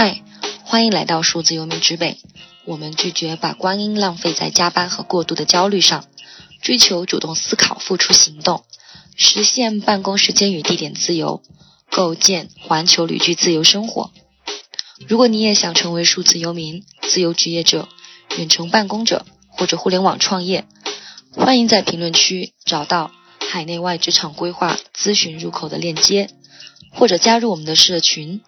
嗨，欢迎来到数字游民之北。我们拒绝把光阴浪费在加班和过度的焦虑上，追求主动思考、付出行动，实现办公时间与地点自由，构建环球旅居自由生活。如果你也想成为数字游民、自由职业者、远程办公者或者互联网创业，欢迎在评论区找到海内外职场规划咨询入口的链接，或者加入我们的社群。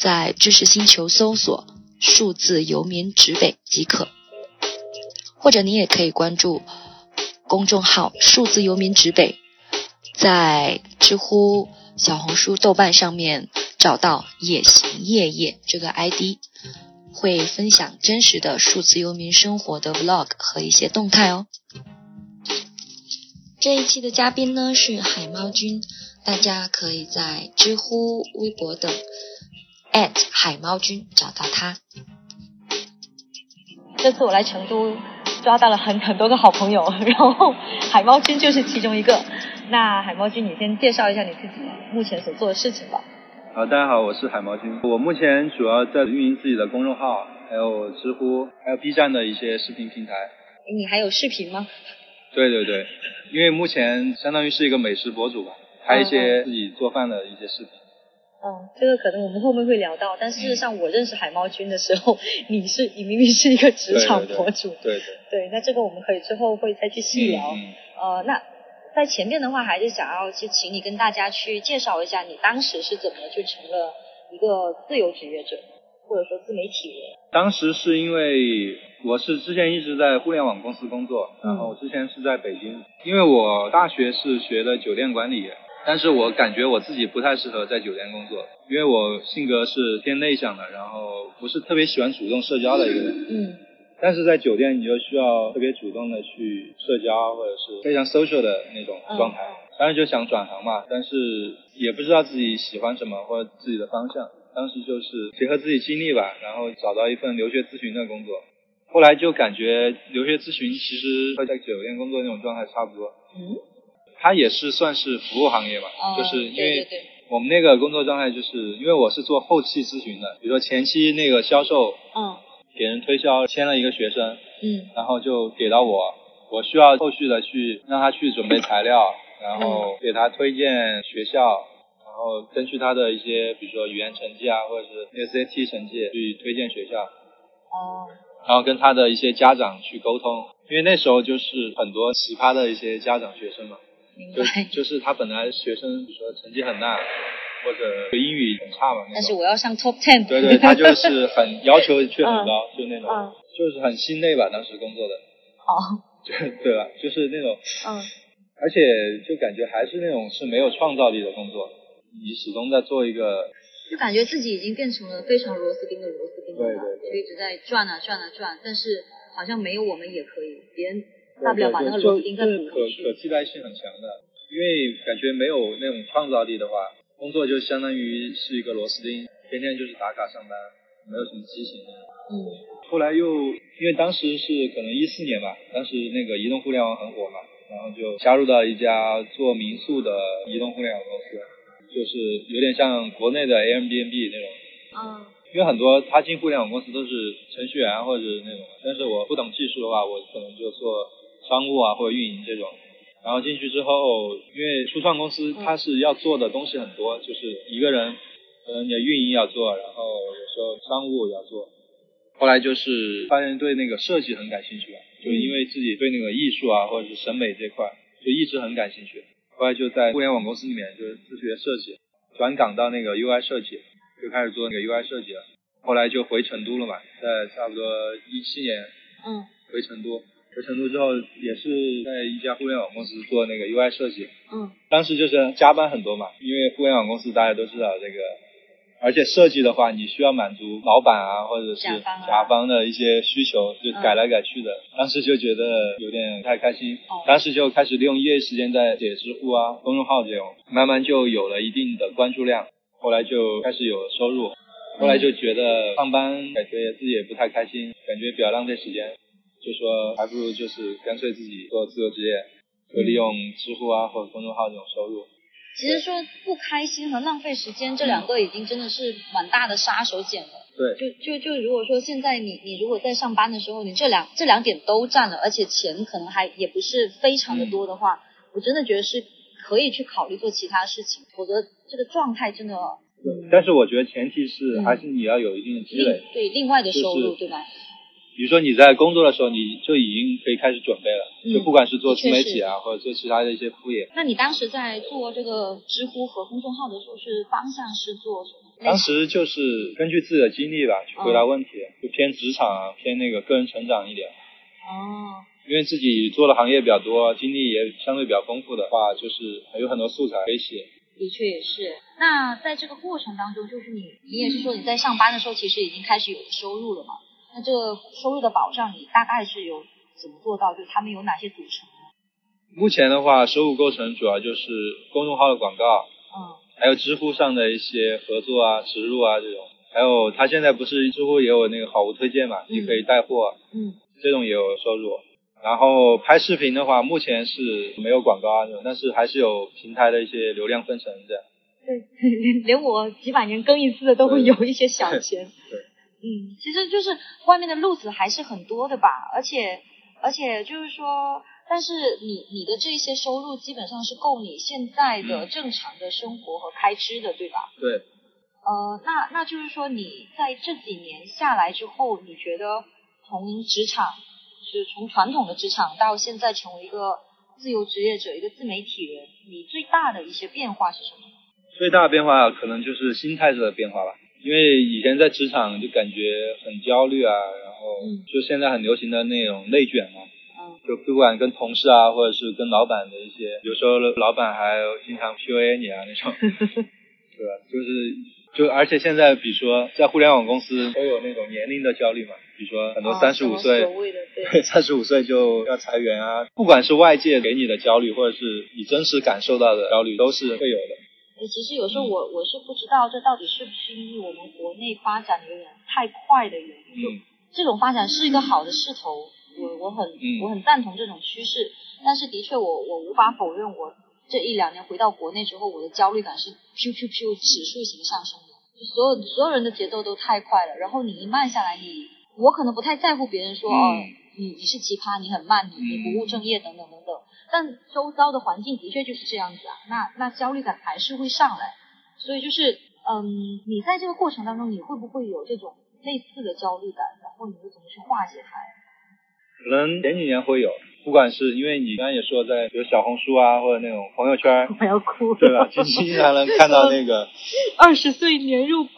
在知识星球搜索“数字游民指北”即可，或者你也可以关注公众号“数字游民指北”，在知乎、小红书、豆瓣上面找到“野行夜夜”这个 ID，会分享真实的数字游民生活的 Vlog 和一些动态哦。这一期的嘉宾呢是海猫君，大家可以在知乎、微博等。海猫君找到他。这次我来成都，抓到了很很多个好朋友，然后海猫君就是其中一个。那海猫君，你先介绍一下你自己目前所做的事情吧。好，大家好，我是海猫君。我目前主要在运营自己的公众号，还有知乎，还有 B 站的一些视频平台。你还有视频吗？对对对，因为目前相当于是一个美食博主吧，拍一些自己做饭的一些视频。嗯，这个可能我们后面会聊到，但事实上我认识海猫君的时候，你是你明明是一个职场博主，对对对，那这个我们可以之后会再去细聊。嗯呃，那在前面的话，还是想要去请你跟大家去介绍一下，你当时是怎么就成了一个自由职业者，或者说自媒体人。当时是因为我是之前一直在互联网公司工作，然后之前是在北京，因为我大学是学的酒店管理。但是我感觉我自己不太适合在酒店工作，因为我性格是偏内向的，然后不是特别喜欢主动社交的一个人。嗯。但是在酒店你就需要特别主动的去社交，或者是非常 social 的那种状态。当时就想转行嘛，但是也不知道自己喜欢什么或者自己的方向。当时就是结合自己经历吧，然后找到一份留学咨询的工作。后来就感觉留学咨询其实和在酒店工作那种状态差不多。嗯。它也是算是服务行业吧，就是因为我们那个工作状态，就是因为我是做后期咨询的，比如说前期那个销售，嗯，给人推销签了一个学生，嗯，然后就给到我，我需要后续的去让他去准备材料，然后给他推荐学校，然后根据他的一些比如说语言成绩啊，或者是 SAT 成绩去推荐学校，哦，然后跟他的一些家长去沟通，因为那时候就是很多奇葩的一些家长学生嘛。就就是他本来学生，比如说成绩很烂，或者英语很差嘛，但是我要上 top ten。对对，他就是很要求却很高，就那种，嗯，就是很心累吧，当时工作的。哦。对对吧？就是那种，嗯。而且就感觉还是那种是没有创造力的工作，你始终在做一个。就感觉自己已经变成了非常螺丝钉的螺丝钉了，对对对，就一直在转啊转啊转，但是好像没有我们也可以，别人。大不了把那个螺丝钉再补可可替代性很强的，因为感觉没有那种创造力的话，工作就相当于是一个螺丝钉，天天就是打卡上班，没有什么激情。嗯。后来又因为当时是可能一四年吧，当时那个移动互联网很火嘛，然后就加入到一家做民宿的移动互联网公司，就是有点像国内的 Airbnb 那种。嗯。因为很多他进互联网公司都是程序员或者那种，但是我不懂技术的话，我可能就做。商务啊，或者运营这种，然后进去之后，因为初创公司它是要做的东西很多，就是一个人，可能你的运营要做，然后有时候商务要做。后来就是发现对那个设计很感兴趣了，就因为自己对那个艺术啊或者是审美这块就一直很感兴趣。后来就在互联网公司里面就是自学设计，转岗到那个 UI 设计，就开始做那个 UI 设计了。后来就回成都了嘛，在差不多一七年，嗯，回成都。回成都之后，也是在一家互联网公司做那个 UI 设计。嗯。当时就是加班很多嘛，因为互联网公司大家都知道这个，而且设计的话，你需要满足老板啊，或者是甲方的一些需求，就改来改去的。当时就觉得有点不太开心。哦。当时就开始利用业余时间在写知乎啊、公众号这种，慢慢就有了一定的关注量。后来就开始有了收入。后来就觉得上班感觉自己也不太开心，感觉比较浪费时间。就说还不如就是干脆自己做自由职业，就利用知乎啊或者公众号这种收入。其实说不开心和浪费时间这两个已经真的是蛮大的杀手锏了。对，就就就如果说现在你你如果在上班的时候，你这两这两点都占了，而且钱可能还也不是非常的多的话，我真的觉得是可以去考虑做其他事情，否则这个状态真的。对，但是我觉得前提是嗯还是你要有一定的积另累。对另外的收入、就是对吧？比如说你在工作的时候，你就已经可以开始准备了，嗯就不管是做自媒体啊，或者做其他的一些副业。那你当时在做这个知乎和公众号的时候，是方向是做什么？当时就是根据自己的经历吧，去回答问题，就偏职场啊，偏那个个人成长一点。哦，因为自己做的行业比较多，经历也相对比较丰富的话，就是还有很多素材可以写。的确也是。那在这个过程当中，就是你你也是说你在上班的时候，其实已经开始有收入了嘛？那这个收入的保障，你大概是有怎么做到？就是他们有哪些组成？目前的话，收入构成主要就是公众号的广告，嗯还有知乎上的一些合作啊、植入啊这种。还有他现在不是知乎也有那个好物推荐嘛，嗯你可以带货，嗯这种也有收入。然后拍视频的话，目前是没有广告啊这种，但是还是有平台的一些流量分成这样。对，连 连我几百年更一次的都会有一些小钱。对，嗯，其实就是外面的路子还是很多的吧，而且而且就是说，但是你你的这些收入基本上是够你现在的嗯正常的生活和开支的，对吧？对，呃，那那就是说你在这几年下来之后，你觉得从职场是从传统的职场到现在成为一个自由职业者、一个自媒体人，你最大的一些变化是什么？最大的变化可能就是心态上的变化吧。因为以前在职场就感觉很焦虑啊，然后嗯就现在很流行的那种内卷嘛，嗯就不管跟同事啊，或者是跟老板的一些，有时候老板还经常 PUA 你啊那种，对吧？就是就而且现在比如说在互联网公司都有那种年龄的焦虑嘛，比如说很多哦三十五岁对，三十五岁就要裁员啊，不管是外界给你的焦虑，或者是你真实感受到的焦虑，都是会有的。诶其实有时候我我是不知道这到底是不是因为我们国内发展有点太快的原因，这种发展是一个好的势头，我我很、嗯我很赞同这种趋势，但是的确我我无法否认我这一两年回到国内之后，我的焦虑感是 Q Q Q 指数型上升的，就所有所有人的节奏都太快了，然后你一慢下来，你我可能不太在乎别人说、嗯哦你你是奇葩，你很慢，你你不务正业等等等等，但周遭的环境的确就是这样子啊，那那焦虑感还是会上来，所以就是嗯，你在这个过程当中，你会不会有这种类似的焦虑感，然后你会怎么去化解它？可能前几年会有，不管是因为你刚才也说在比如小红书啊，或者那种朋友圈，我要哭对吧？就经常能看到那个，二十岁年入百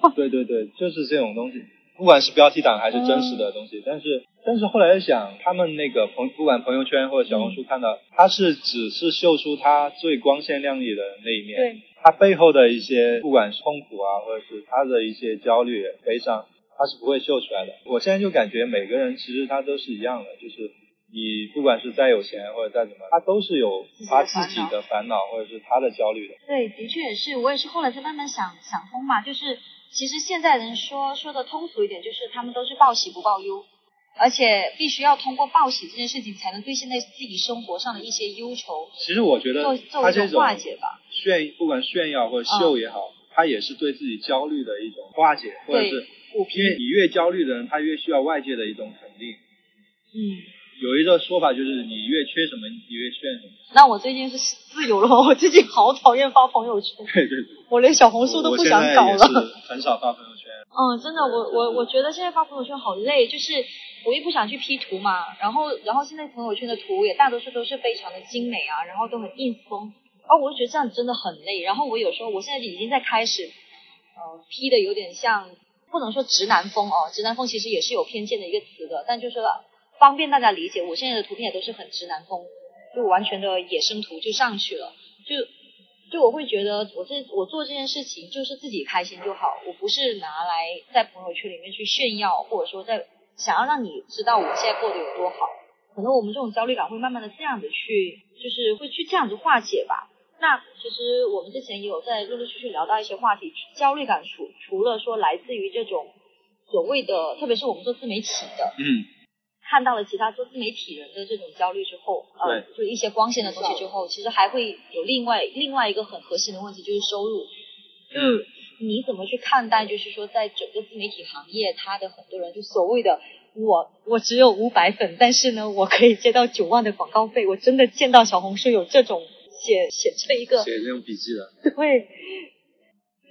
万，对对对，就是这种东西，不管是标题党还是真实的东西，但是但是后来想，他们那个朋不管朋友圈或者小红书看到，他是只是秀出他最光鲜亮丽的那一面，对，他背后的一些不管是痛苦啊，或者是他的一些焦虑、悲伤，他是不会秀出来的。我现在就感觉每个人其实他都是一样的，就是你不管是再有钱或者再怎么，他都是有他自己的烦恼或者是他的焦虑的。对，的确也是，我也是后来才慢慢想想通嘛，就是其实现在人说说的通俗一点，就是他们都是报喜不报忧，而且必须要通过报喜这件事情，才能对现在自己生活上的一些忧愁其实我觉得做做一种他这种化解吧。炫，不管炫耀或者秀也好，他也是对自己焦虑的一种化解，或者是因为，你越焦虑的人，他越需要外界的一种肯定。嗯。有一个说法就是，你越缺什么，你越炫什么。那我最近是自由了吗？我最近好讨厌发朋友圈，对对对，我连小红书都不想搞了。很少发朋友圈。嗯，真的，我我我觉得现在发朋友圈好累，就是我又不想去 P 图嘛，然后然后现在朋友圈的图也大多数都是非常的精美啊，然后都很 ins 风，哦，我就觉得这样真的很累。然后我有时候我现在已经在开始，呃，P 的有点像，不能说直男风哦，直男风其实也是有偏见的一个词的，但就是方便大家理解，我现在的图片也都是很直男风，就完全的野生图就上去了，就就我会觉得我这我做这件事情就是自己开心就好，我不是拿来在朋友圈里面去炫耀，或者说在想要让你知道我现在过得有多好。可能我们这种焦虑感会慢慢的这样子去，就是会去这样子化解吧。那其实我们之前也有在陆陆续续聊到一些话题，焦虑感除除了说来自于这种所谓的，特别是我们做自媒体的，嗯，看到了其他做自媒体人的这种焦虑之后，呃，就一些光鲜的东西之后，其实还会有另外另外一个很核心的问题，就是收入。就是你怎么去看待？就是说，在整个自媒体行业，他的很多人就所谓的我我只有五百粉，但是呢，我可以接到九万的广告费。我真的见到小红书有这种写写这一个写这种笔记的。对，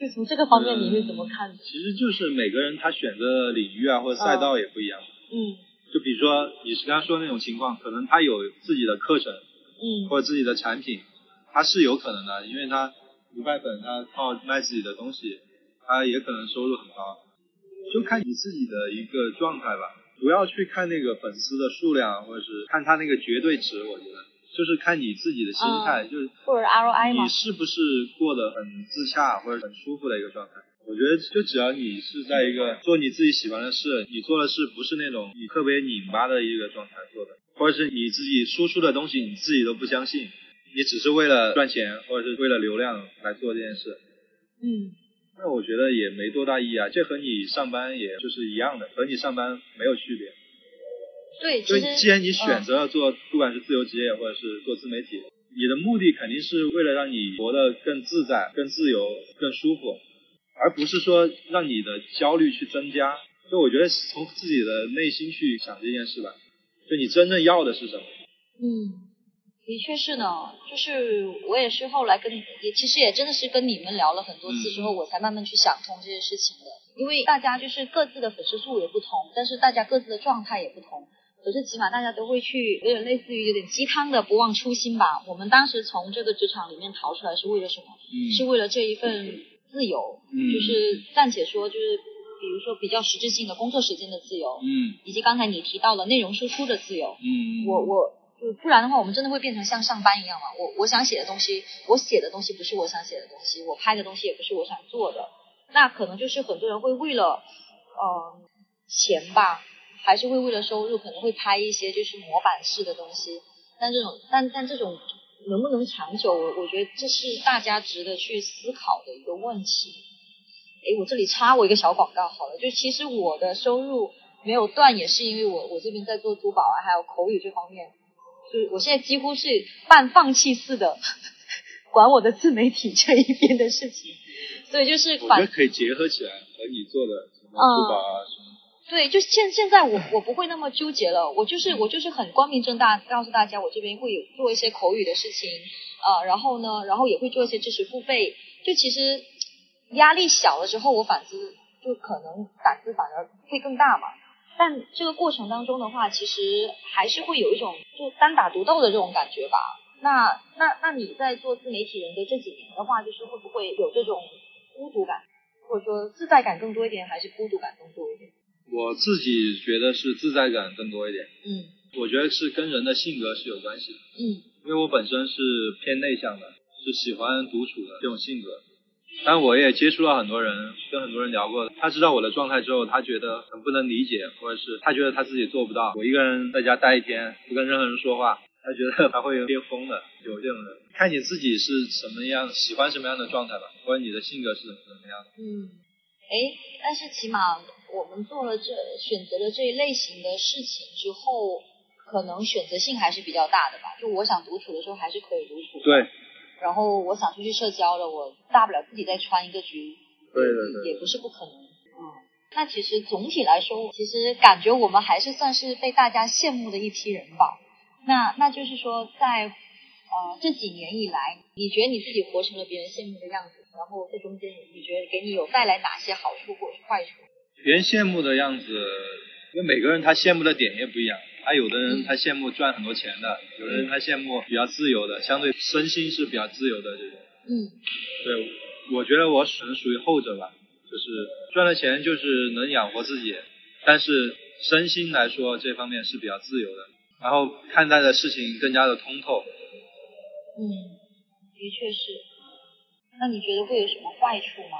就从这个方面你会怎么看？其实就是每个人他选择领域啊或者赛道也不一样。嗯。就比如说你是刚刚说那种情况，可能他有自己的课程，嗯，或者自己的产品，他是有可能的，因为他。五百粉，他靠卖自己的东西，他也可能收入很高，就看你自己的一个状态吧，不要去看那个粉丝的数量，或者是看他那个绝对值，我觉得就是看你自己的心态，就是或者 ROI 你是不是过得很自洽或者很舒服的一个状态？我觉得就只要你是在一个做你自己喜欢的事，你做的事不是那种你特别拧巴的一个状态做的，或者是你自己输出的东西你自己都不相信。你只是为了赚钱，或者是为了流量来做这件事，嗯，那我觉得也没多大意义啊，这和你上班也就是一样的，和你上班没有区别。对，就既然你选择了做，不管是自由职业或者是做自媒体，你的目的肯定是为了让你活得更自在、更自由、更舒服，而不是说让你的焦虑去增加。所以我觉得从自己的内心去想这件事吧，就你真正要的是什么？嗯。的确是呢，就是我也是后来跟也其实也真的是跟你们聊了很多次之后，我才慢慢去想通这些事情的。因为大家就是各自的粉丝数也不同，但是大家各自的状态也不同。可是起码大家都会去，有点类似于有点鸡汤的不忘初心吧。我们当时从这个职场里面逃出来是为了什么？嗯，是为了这一份自由。嗯，就是暂且说，就是比如说比较实质性的工作时间的自由。嗯，以及刚才你提到了内容输出的自由。嗯，我我。就不然的话，我们真的会变成像上班一样嘛？我我想写的东西，我写的东西不是我想写的东西，我拍的东西也不是我想做的，那可能就是很多人会为了呃钱吧，还是会为了收入，可能会拍一些就是模板式的东西。但这种但但这种能不能长久，我我觉得这是大家值得去思考的一个问题。诶，我这里插我一个小广告好了，就其实我的收入没有断，也是因为我我这边在做珠宝啊，还有口语这方面。就是我现在几乎是半放弃似的管我的自媒体这一边的事情，所以就是我觉得可以结合起来和你做的什么珠宝啊。对，就现现在我我不会那么纠结了，我就是我就是很光明正大告诉大家，我这边会有做一些口语的事情啊，然后呢，然后也会做一些知识付费，就其实压力小了之后，我反思就可能胆子反而会更大嘛。但这个过程当中的话，其实还是会有一种就单打独斗的这种感觉吧。那那那你在做自媒体人的这几年的话，就是会不会有这种孤独感，或者说自在感更多一点，还是孤独感更多一点？我自己觉得是自在感更多一点。嗯，我觉得是跟人的性格是有关系的。嗯，因为我本身是偏内向的，是喜欢独处的这种性格。但我也接触了很多人，跟很多人聊过，他知道我的状态之后，他觉得很不能理解，或者是他觉得他自己做不到。我一个人在家待一天，不跟任何人说话，他觉得他会憋疯的。有这种人，看你自己是什么样，喜欢什么样的状态吧，或者你的性格是怎么样的。嗯，哎，但是起码我们做了这选择了这一类型的事情之后，可能选择性还是比较大的吧。就我想独处的时候，还是可以独处。对。然后我想出去社交了，我大不了自己再穿一个局，对对对，也不是不可能。嗯，那其实总体来说，其实感觉我们还是算是被大家羡慕的一批人吧。那那就是说，在呃这几年以来，你觉得你自己活成了别人羡慕的样子？然后这中间，你觉得给你有带来哪些好处或者坏处？别人羡慕的样子，因为每个人他羡慕的点也不一样。他有的人他羡慕赚很多钱的，有的人他羡慕比较自由的，相对身心是比较自由的这种。嗯，对，我觉得我可能属于后者吧，就是赚了钱就是能养活自己，但是身心来说这方面是比较自由的，然后看待的事情更加的通透。嗯，的确是。那你觉得会有什么坏处吗？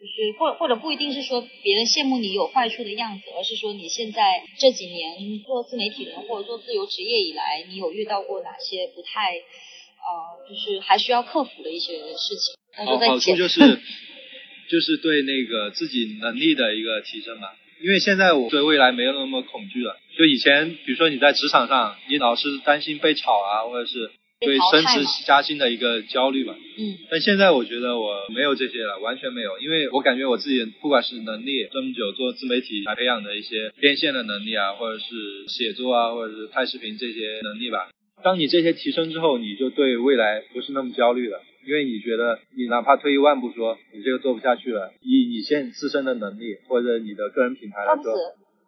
就是或或者不一定是说别人羡慕你有坏处的样子，而是说你现在这几年做自媒体人或者做自由职业以来，你有遇到过哪些不太呃，就是还需要克服的一些事情？好，好处就是就是对那个自己能力的一个提升嘛。因为现在我对未来没有那么恐惧了。就以前，比如说你在职场上，你老是担心被炒啊，或者是对升职加薪的一个焦虑吧。嗯。但现在我觉得我没有这些了，完全没有，因为我感觉我自己不管是能力，这么久做自媒体来培养的一些变现的能力啊，或者是写作啊，或者是拍视频这些能力吧。当你这些提升之后，你就对未来不是那么焦虑了，因为你觉得你哪怕退一万步说，你这个做不下去了，以你现自身的能力或者你的个人品牌来说，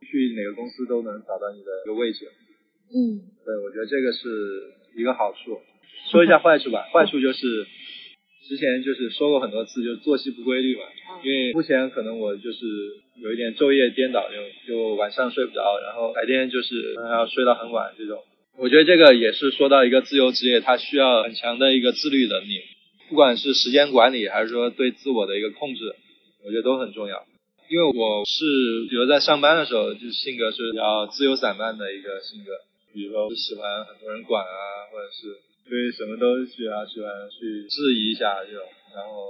去哪个公司都能找到你的一个位置。嗯，对，我觉得这个是一个好处。说一下坏处吧，坏处就是之前就是说过很多次，就是作息不规律嘛。因为目前可能我就是有一点昼夜颠倒，就就晚上睡不着，然后白天就是要睡到很晚这种。我觉得这个也是说到一个自由职业，它需要很强的一个自律能力，不管是时间管理还是说对自我的一个控制，我觉得都很重要。因为我是比如在上班的时候，就性格是比较自由散漫的一个性格，比如说喜欢很多人管啊，或者是对什么都喜欢喜欢去质疑一下这种。然后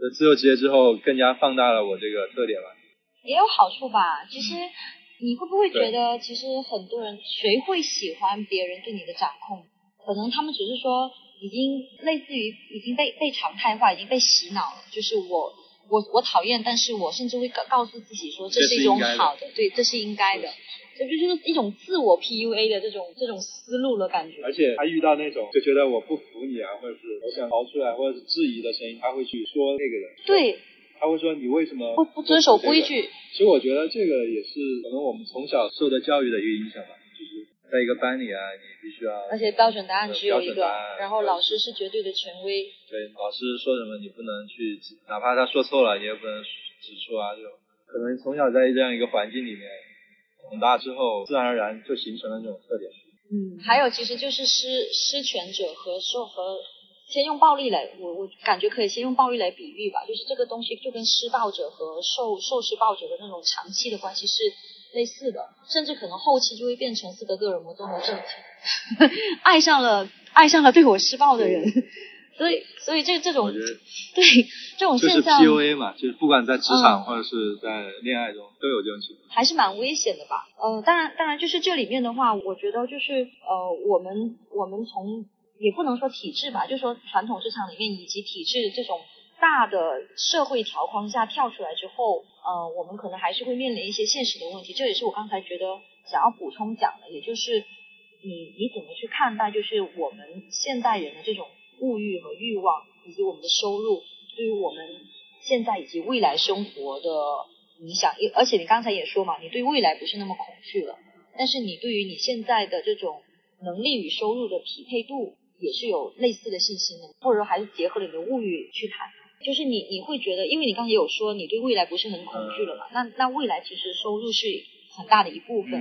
在自由职业之后，更加放大了我这个特点吧。也有好处吧，其实。你会不会觉得，其实很多人谁会喜欢别人对你的掌控？可能他们只是说，已经类似于已经被被常态化，已经被洗脑了。就是我我我讨厌，但是我甚至会告告诉自己说，这是一种好的，对，这是应该的。这就是一种自我 PUA 的这种这种思路了，感觉。而且他遇到那种就觉得我不服你啊，或者是我想逃出来，或者是质疑的声音，他会去说那个人。对。他会说你为什么不不遵守规矩？其实我觉得这个也是可能我们从小受的教育的一个影响吧，就是在一个班里啊，你必须要而且标准答案只有一个，然后老师是绝对的权威。对，老师说什么你不能去，哪怕他说错了，你也不能指出啊。这种可能从小在这样一个环境里面长大之后，自然而然就形成了这种特点。嗯，还有其实就是施施权者和受和。先用暴力来，我我感觉可以先用暴力来比喻吧，就是这个东西就跟施暴者和受受施暴者的那种长期的关系是类似的，甚至可能后期就会变成斯德哥尔摩综合症，爱上了爱上了对我施暴的人，所以所以这这种 对这种现象。就是 PUA 嘛，就是不管在职场或者是在恋爱中都有这种情况，还是蛮危险的吧？呃，当然当然就是这里面的话，我觉得就是呃我们我们从。也不能说体制吧，就说传统市场里面以及体制这种大的社会条框下跳出来之后，呃，我们可能还是会面临一些现实的问题。这也是我刚才觉得想要补充讲的，也就是你你怎么去看待，就是我们现代人的这种物欲和欲望，以及我们的收入对于我们现在以及未来生活的影响。而且你刚才也说嘛，你对未来不是那么恐惧了，但是你对于你现在的这种能力与收入的匹配度。也是有类似的信心的，或者说还是结合了你的物欲去谈，就是你你会觉得，因为你刚才有说你对未来不是很恐惧了嘛，那那未来其实收入是很大的一部分，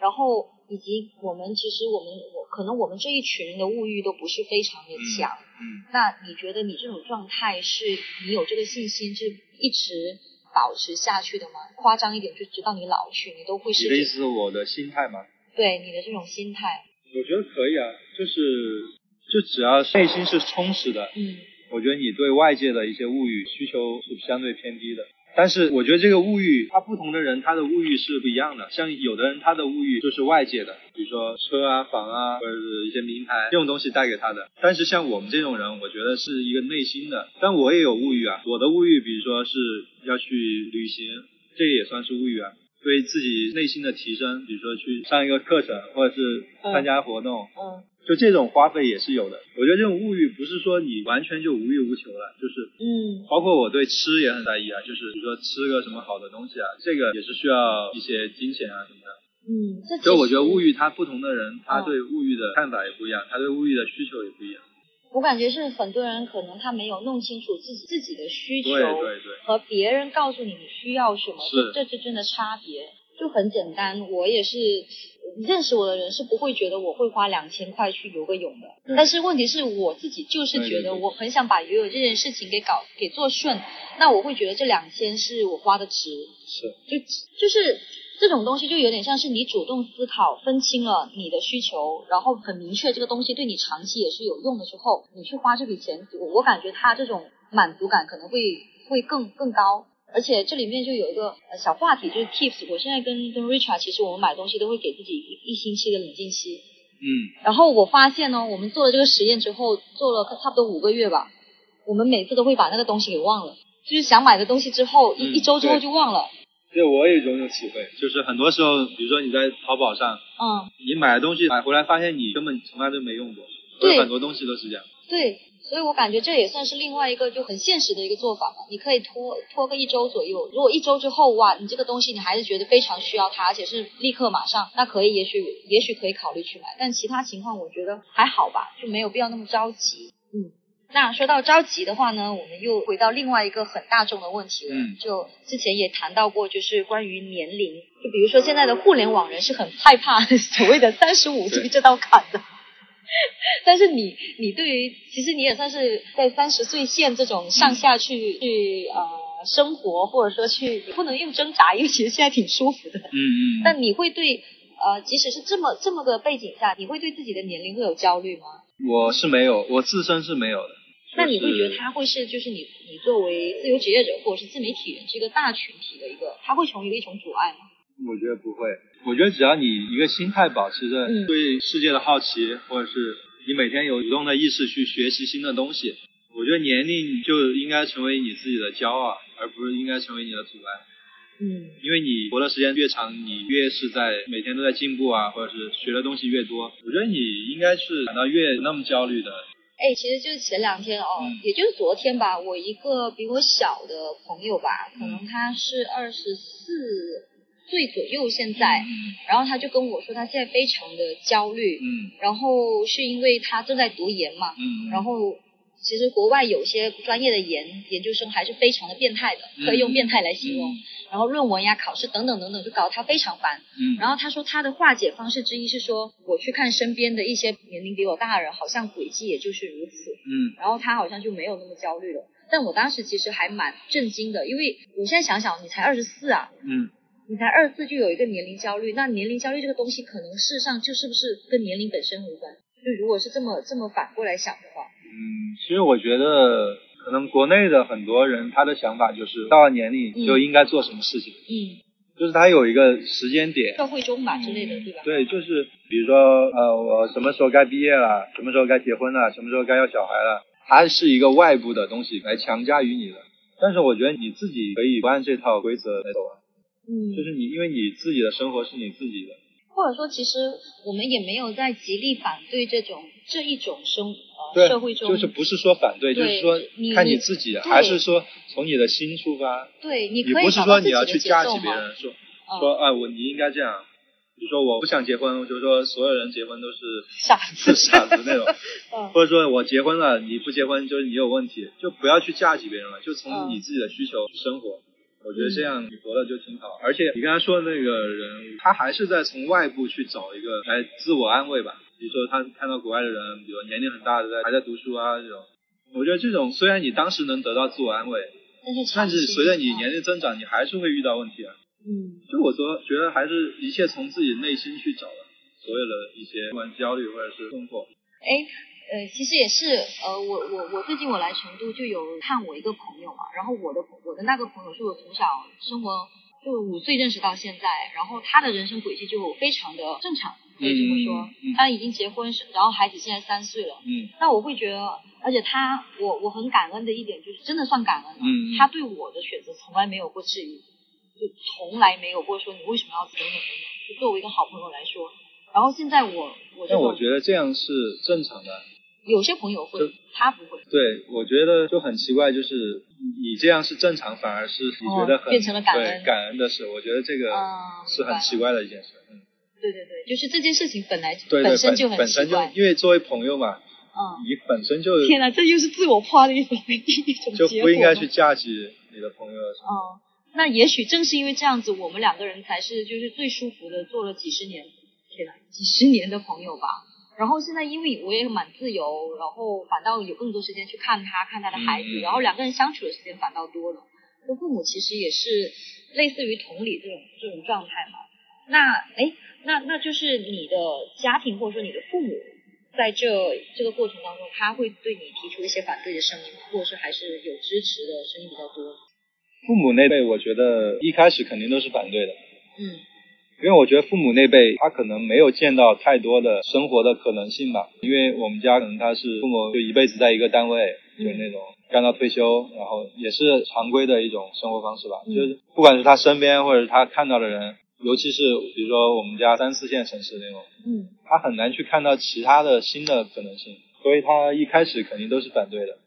然后以及我们其实我们我可能我们这一群人的物欲都不是非常的强，嗯那你觉得你这种状态是你有这个信心是一直保持下去的吗？夸张一点，就直到你老去，你都会是？你的意思是我的心态吗？对，你的这种心态，我觉得可以啊，就是。就只要内心是充实的，嗯，我觉得你对外界的一些物欲需求是相对偏低的。但是我觉得这个物欲，他不同的人他的物欲是不一样的。像有的人他的物欲就是外界的，比如说车啊、房啊，或者是一些名牌这种东西带给他的。但是像我们这种人，我觉得是一个内心的。但我也有物欲啊，我的物欲比如说是要去旅行，这也算是物欲啊。对自己内心的提升，比如说去上一个课程，或者是参加活动，嗯。就这种花费也是有的，我觉得这种物欲不是说你完全就无欲无求了，就是嗯，包括我对吃也很在意啊，就是比如说吃个什么好的东西啊，这个也是需要一些金钱啊什么的。嗯，所以我觉得物欲，他不同的人，他对物欲的看法也不一样，他对物欲的需求也不一样。我感觉是很多人可能他没有弄清楚自己自己的需求，对对对，和别人告诉你你需要什么，是这之间的差别就很简单。我也是。认识我的人是不会觉得我会花两千块去游个泳的，但是问题是我自己就是觉得我很想把游泳这件事情给搞给做顺，那我会觉得这两千是我花的值，是就就是这种东西就有点像是你主动思考分清了你的需求，然后很明确这个东西对你长期也是有用的时候，你去花这笔钱，我我感觉他这种满足感可能会会更更高。而且这里面就有一个小话题，就是 tips。我现在跟跟 Richard，其实我们买东西都会给自己一星期的冷静期，嗯然后我发现呢，我们做了这个实验之后，做了差不多五个月吧，我们每次都会把那个东西给忘了，就是想买的东西之后，一嗯一周之后就忘了。对，我也有这种体会，就是很多时候，比如说你在淘宝上，嗯，你买的东西买回来，发现你根本从来都没用过，对很多东西都是这样。对，所以我感觉这也算是另外一个就很现实的一个做法嘛。你可以拖拖个一周左右，如果一周之后哇，你这个东西你还是觉得非常需要它，而且是立刻马上，那可以也许也许可以考虑去买。但其他情况我觉得还好吧，就没有必要那么着急。嗯。那说到着急的话呢，我们又回到另外一个很大众的问题了。嗯就之前也谈到过，就是关于年龄，就比如说现在的互联网人是很害怕所谓的三十五岁这道坎的。但是你你对于其实你也算是在三十岁线这种上下去、去呃生活，或者说去不能用挣扎，因为其实现在挺舒服的。嗯嗯。但你会对呃，即使是这么这么个背景下，你会对自己的年龄会有焦虑吗？我是没有，我自身是没有的。那你会觉得他会是就是你你作为自由职业者或者是自媒体人这个大群体的一个，他会成为一种阻碍吗？我觉得不会，我觉得只要你一个心态保持着嗯对世界的好奇，或者是你每天有主动的意识去学习新的东西，我觉得年龄就应该成为你自己的骄傲，而不是应该成为你的阻碍。嗯因为你活的时间越长，你越是在每天都在进步啊，或者是学的东西越多，我觉得你应该是感到越那么焦虑的。哎，其实就是前两天哦，嗯也就是昨天吧，我一个比我小的朋友吧，可嗯能他是二十四岁左右现在，嗯。然后他就跟我说他现在非常的焦虑，嗯。然后是因为他正在读研嘛，嗯，然后其实国外有些专业的研研究生还是非常的变态的，可以用嗯变态来形容，嗯。然后论文呀、考试等等等等，就搞得他非常烦。嗯，然后他说他的化解方式之一是说，我去看身边的一些年龄比我大的人，好像轨迹也就是如此。嗯。然后他好像就没有那么焦虑了。但我当时其实还蛮震惊的，因为我现在想想，你才二十四啊，嗯你才二十四就有一个年龄焦虑，那年龄焦虑这个东西，可能事实上就是不是跟年龄本身无关？就如果是这么这么反过来想的话，嗯，其实我觉得可能国内的很多人他的想法就是到了年龄就应该做什么事情，嗯，就是他有一个时间点。社会中吧之类的，对吧？对，就是比如说，呃，我什么时候该毕业了，什么时候该结婚了，什么时候该要小孩了，它是一个外部的东西来强加于你的。但是我觉得你自己可以不按这套规则来走啊，嗯，就是你，因为你自己的生活是你自己的。或者说，其实我们也没有在极力反对这种这一种生呃对，社会中，就是不是说反对，对就是说看你自己，对还是说从你的心出发，对，你不是说你要去架起别人，说嗯。说哎我你应该这样，比如说我不想结婚，就是说所有人结婚都是傻子 傻子那种，嗯。或者说我结婚了你不结婚就是你有问题，就不要去架起别人了，就从嗯。你自己的需求生活。我觉得这样你活的就挺好，而且你刚才说的那个人，他还是在从外部去找一个来自我安慰吧。比如说他看到国外的人，比如年龄很大的在还在读书啊这种，我觉得这种虽然你当时能得到自我安慰，但是但是随着你啊年龄增长，你还是会遇到问题啊。嗯就我说，觉得还是一切从自己内心去找的，所有的一些不管焦虑或者是困惑。哎，呃，其实也是，呃，我我我最近我来成都就有看我一个朋友嘛，然后我的我的那个朋友是我从小生活就五岁认识到现在，然后他的人生轨迹就非常的正常，可以这么说，嗯嗯他已经结婚是，然后孩子现在三岁了，嗯那我会觉得，而且他我我很感恩的一点就是真的算感恩了，他对我的选择从来没有过质疑，就从来没有过说你为什么要等等等等，就作为一个好朋友来说。然后现在我我这但我觉得这样是正常的。有些朋友会，他不会。对，我觉得就很奇怪，就是你这样是正常，反而是你觉得很、哦变成了感恩感恩的事。我觉得这个啊是很奇怪的一件事。嗯，对对对，就是这件事情本来对对，本身就本本身就很奇怪。因为作为朋友嘛，嗯，你本身就天哪，这又是自我夸的一种一种 就结果吗不应该去架起你的朋友。嗯，那也许正是因为这样子，我们两个人才是就是最舒服的，做了几十年，天哪，几十年的朋友吧。然后现在因为我也蛮自由，然后反倒有更多时间去看他，看他的孩子，然后两个人相处的时间反倒多了。跟父母其实也是类似于同理这种这种状态嘛。那哎，那那就是你的家庭或者说你的父母，在这这个过程当中，他会对你提出一些反对的声音，或者是还是有支持的声音比较多。父母那辈，我觉得一开始肯定都是反对的，嗯因为我觉得父母那辈他可能没有见到太多的生活的可能性吧，因为我们家可能他是父母就一辈子在一个单位，就是那种干到退休，然后也是常规的一种生活方式吧，就是不管是他身边或者是他看到的人，尤其是比如说我们家三四线城市那种，嗯，他很难去看到其他的新的可能性，所以他一开始肯定都是反对的。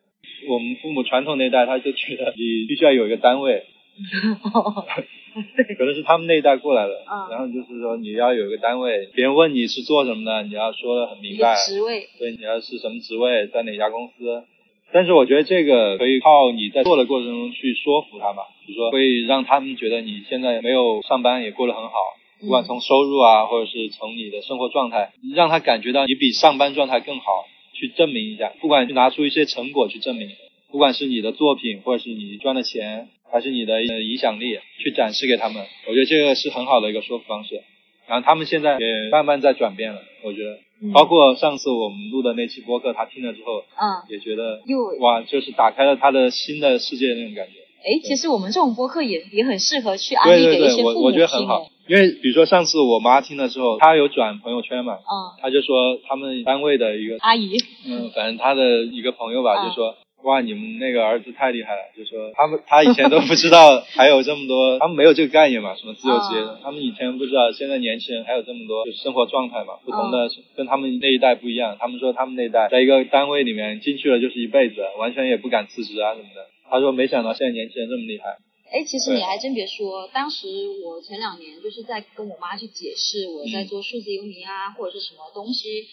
我们父母传统那代他就觉得你必须要有一个单位。可能是他们那一代过来的，嗯。然后就是说你要有一个单位，别人问你是做什么的，你要说的很明白，职位，对，你要是什么职位，在哪家公司。但是我觉得这个可以靠你在做的过程中去说服他嘛，比如说会让他们觉得你现在没有上班也过得很好，不管从收入啊，或者是从你的生活状态，让他感觉到你比上班状态更好，去证明一下，不管去拿出一些成果去证明，不管是你的作品，或者是你赚的钱，还是你的呃影响力，去展示给他们，我觉得这个是很好的一个说服方式。然后他们现在也慢慢在转变了，我觉得，嗯包括上次我们录的那期播客，他听了之后嗯，也觉得又哇，就是打开了他的新的世界那种感觉。哎，其实我们这种播客也也很适合去安对对对，利给一些父母我我觉得听很好哎，因为比如说上次我妈听了之后，她有转朋友圈嘛，嗯，她就说他们单位的一个阿姨，嗯，反正她的一个朋友吧，嗯就说哇，你们那个儿子太厉害了，就说他们他以前都不知道还有这么多，他们没有这个概念嘛，什么自由职业的，他们以前不知道，现在年轻人还有这么多就是生活状态嘛，不同的跟他们那一代不一样，他们说他们那一代在一个单位里面进去了就是一辈子，完全也不敢辞职啊什么的。他说没想到现在年轻人这么厉害，哎，其实你还真别说，当时我前两年就是在跟我妈去解释我在嗯。做数字游民啊，或者是什么东西，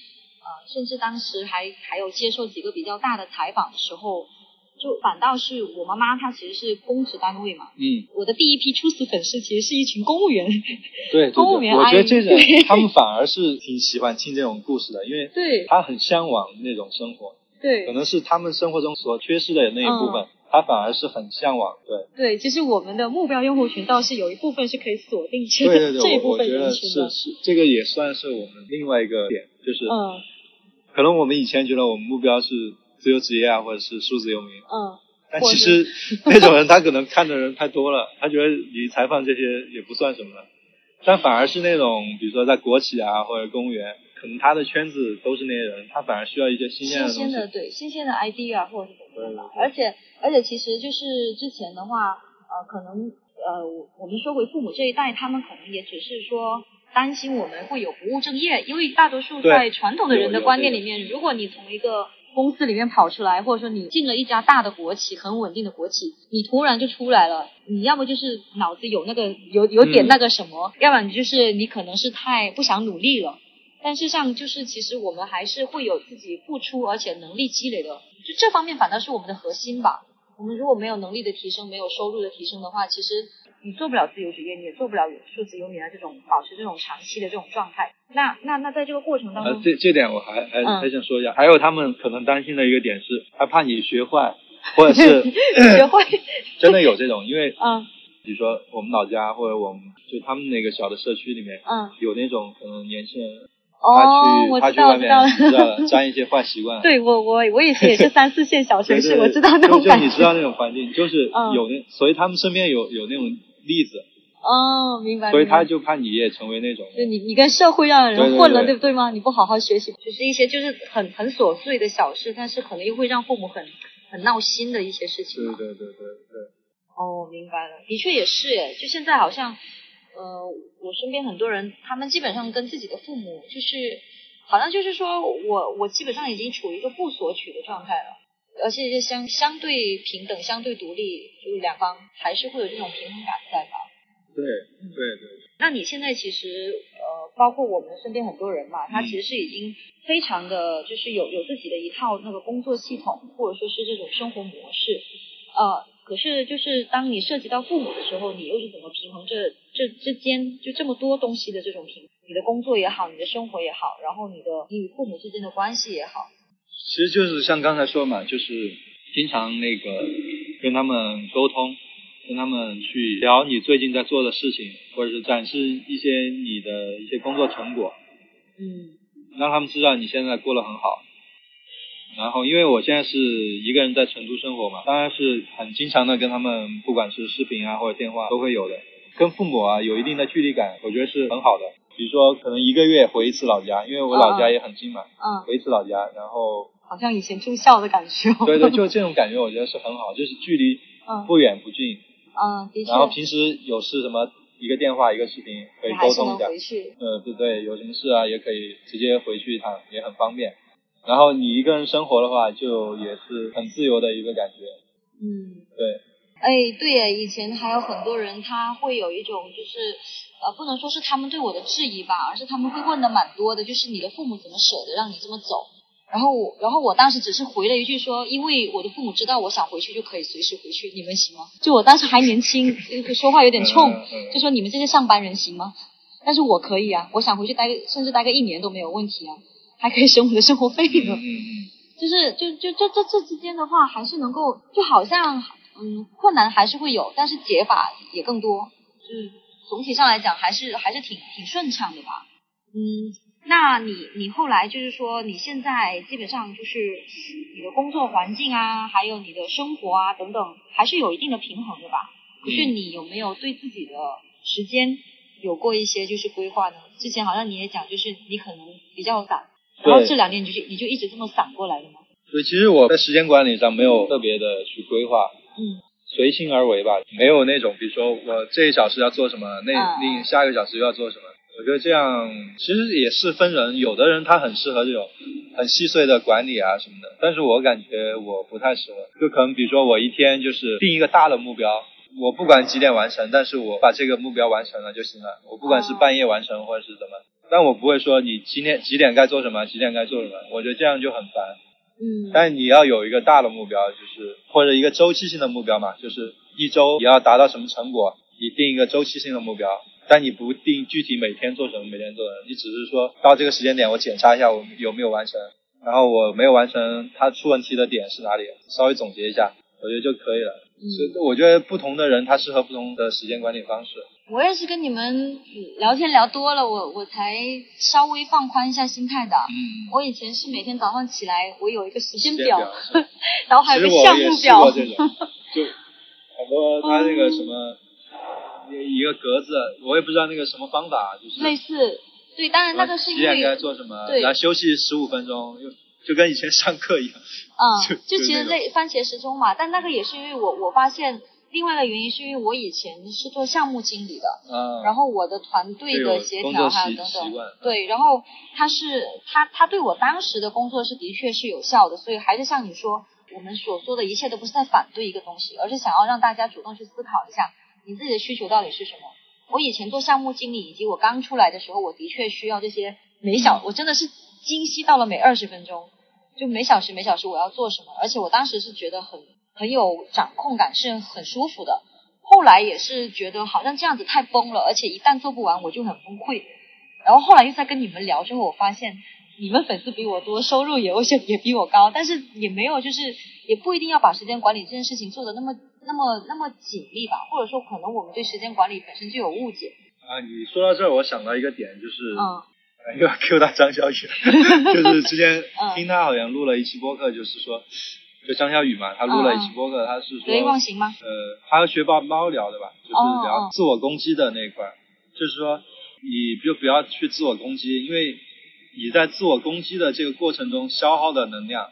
呃，甚至当时还还有接受几个比较大的采访的时候，就反倒是我妈妈她其实是公职单位嘛，嗯，我的第一批初始粉丝其实是一群公务员，对，对 公务员我觉得这种阿姨他们反而是挺喜欢听这种故事的，因为对他很向往那种生活。对可能是他们生活中所缺失的那一部嗯分，他反而是很向往。对，对，其实我们的目标用户群倒是有一部分是可以锁定这对对这一部分人群的，是是，这个也算是我们另外一个点，就是嗯可能我们以前觉得我们目标是自由职业啊，或者是数字游民，嗯，但其实 那种人他可能看的人太多了，他觉得你采访这些也不算什么了，但反而是那种比如说在国企啊或者公务员，可能他的圈子都是那些人，他反而需要一些新鲜的。新鲜的对新鲜的 idea 或者是怎么样的而且而且其实就是之前的话，呃，可能呃，我我们说回父母这一代，他们可能也只是说担心我们会有不务正业，因为大多数在传统的人的观念里面，如果你从一个公司里面跑出来，或者说你进了一家大的国企，很稳定的国企，你突然就出来了，你要么就是脑子有那个有有点嗯那个什么，要不然就是你可能是太不想努力了。但是像就是其实我们还是会有自己付出，而且能力积累的，就这方面反倒是我们的核心吧。我们如果没有能力的提升，没有收入的提升的话，其实你做不了自由职业，你也做不了数字游民啊这种保持这种长期的这种状态。那那那在这个过程当呃中，，这这点我还还嗯还想说一下，还有他们可能担心的一个点是，他怕你学坏，或者是 学坏，真的有这种，因为嗯比如说我们老家或者我们就他们那个小的社区里面，嗯，有那种可能年轻人，哦他，去我他去外面知道知道，你知道沾一些坏习惯，对我我我以前也是三四线小城市，我知道那种就就。你知道那种环境，就是嗯有那，所以他们身边有有那种例子，哦，明白。所以他就怕你也成为那种，就你你跟社会上的人混了，对不对吗？你不好好学习，就是一些就是很很琐碎的小事，但是可能又会让父母很很闹心的一些事情。对对对对对，哦，明白了，的确也是诶，就现在好像，呃，我身边很多人，他们基本上跟自己的父母就是，好像就是说我我基本上已经处于一个不索取的状态了，而且是相相对平等、相对独立，就是两方还是会有这种平衡感在吧？对对对，那你现在其实呃，包括我们身边很多人嘛，他嗯其实是已经非常的，就是有有自己的一套那个工作系统，或者说是这种生活模式，呃，可是就是当你涉及到父母的时候，你又是怎么平衡这这之间就这么多东西的这种平？你的工作也好，你的生活也好，然后你的你与父母之间的关系也好，其实就是像刚才说嘛，就是经常那个跟他们沟通，跟他们去聊你最近在做的事情，或者是展示一些你的一些工作成果，嗯让他们知道你现在过得很好。然后，因为我现在是一个人在成都生活嘛，当然是很经常的跟他们，不管是视频啊或者电话都会有的。跟父母啊有一定的距离感，我觉得是很好的。比如说，可能一个月回一次老家，因为我老家也很近嘛，嗯，回一次老家，然后好像以前住校的感觉。对对，就这种感觉，我觉得是很好，就是距离嗯不远不近，嗯，的确，然后平时有事什么一个电话一个视频可以沟通一下，回去。呃，对对，有什么事啊也可以直接回去一趟，也很方便。然后你一个人生活的话，就也是很自由的一个感觉，嗯。对。哎，对耶，以前还有很多人，他会有一种就是，呃，不能说是他们对我的质疑吧，而是他们会问的蛮多的，就是你的父母怎么舍得让你这么走？然后我，然后我当时只是回了一句说，因为我的父母知道我想回去就可以随时回去，你们行吗？就我当时还年轻，说话有点冲，嗯嗯就说你们这些上班人行吗？但是我可以啊，我想回去待个，甚至待个一年都没有问题啊，还可以省我的生活费呢。嗯嗯就是就就这这这之间的话，还是能够就好像嗯困难还是会有，但是解法也更多。就是总体上来讲，还是还是挺挺顺畅的吧。嗯，那你你后来就是说，你现在基本上就是你的工作环境啊，还有你的生活啊等等，还是有一定的平衡的吧？可是你有没有对自己的时间有过一些就是规划呢？之前好像你也讲，就是你可能比较散，然后这两年你就你就一直这么散过来的吗？对，其实我在时间管理上没有特别的去规划，嗯随心而为吧，没有那种比如说我这一小时要做什么，那嗯另下一个小时又要做什么。我觉得这样其实也是分人，有的人他很适合这种很细碎的管理啊什么的，但是我感觉我不太适合。就可能比如说我一天就是定一个大的目标，我不管几点完成，但是我把这个目标完成了就行了。我不管是哦半夜完成或者是怎么，但我不会说你今天几点该做什么，几点该做什么，我觉得这样就很烦。嗯但你要有一个大的目标，就是或者一个周期性的目标嘛，就是一周你要达到什么成果，你定一个周期性的目标，但你不定具体每天做什么，每天做什么，你只是说到这个时间点我检查一下我有没有完成，然后我没有完成，它出问题的点是哪里，稍微总结一下，我觉得就可以了。所以嗯，我觉得不同的人他适合不同的时间管理方式。我也是跟你们聊天聊多了，我我才稍微放宽一下心态的。嗯，我以前是每天早上起来，我有一个时间表，然后还有个项目表过。这种，就很多他那个什么一 一个格子，我也不知道那个什么方法，就是类似，对，当然那个是因几点该为，做什么，对。然后休息十五分钟，就就跟以前上课一样。就嗯，就其实类番茄时钟嘛，但那个也是因为我我发现另外一个原因是因为我以前是做项目经理的，嗯，然后我的团队的协调还有等等，对，然后他是他他对我当时的工作是的确是有效的，所以还是像你说，我们所做的一切都不是在反对一个东西，而是想要让大家主动去思考一下你自己的需求到底是什么。我以前做项目经理以及我刚出来的时候，我的确需要这些每小，我真的是精细到了每二十分钟，就每小时每小时我要做什么，而且我当时是觉得很很有掌控感，是很舒服的。后来也是觉得好像这样子太崩了，而且一旦做不完我就很崩溃。然后后来又在跟你们聊之后，我发现你们粉丝比我多，收入也 也比我高，但是也没有就是也不一定要把时间管理这件事情做的那么那么那么紧密吧，或者说可能我们对时间管理本身就有误解。啊，你说到这儿，我想到一个点，就是嗯。哎 又要 Q 到张小雨了，就是之前 嗯。听他好像录了一期播客，就是说，就张小雨嘛，他录了一期播客，他是说得意忘形吗？呃，他和学霸猫聊的吧，就是哦聊自我攻击的那一块儿，就是说你就不要去自我攻击，因为你在自我攻击的这个过程中消耗的能量，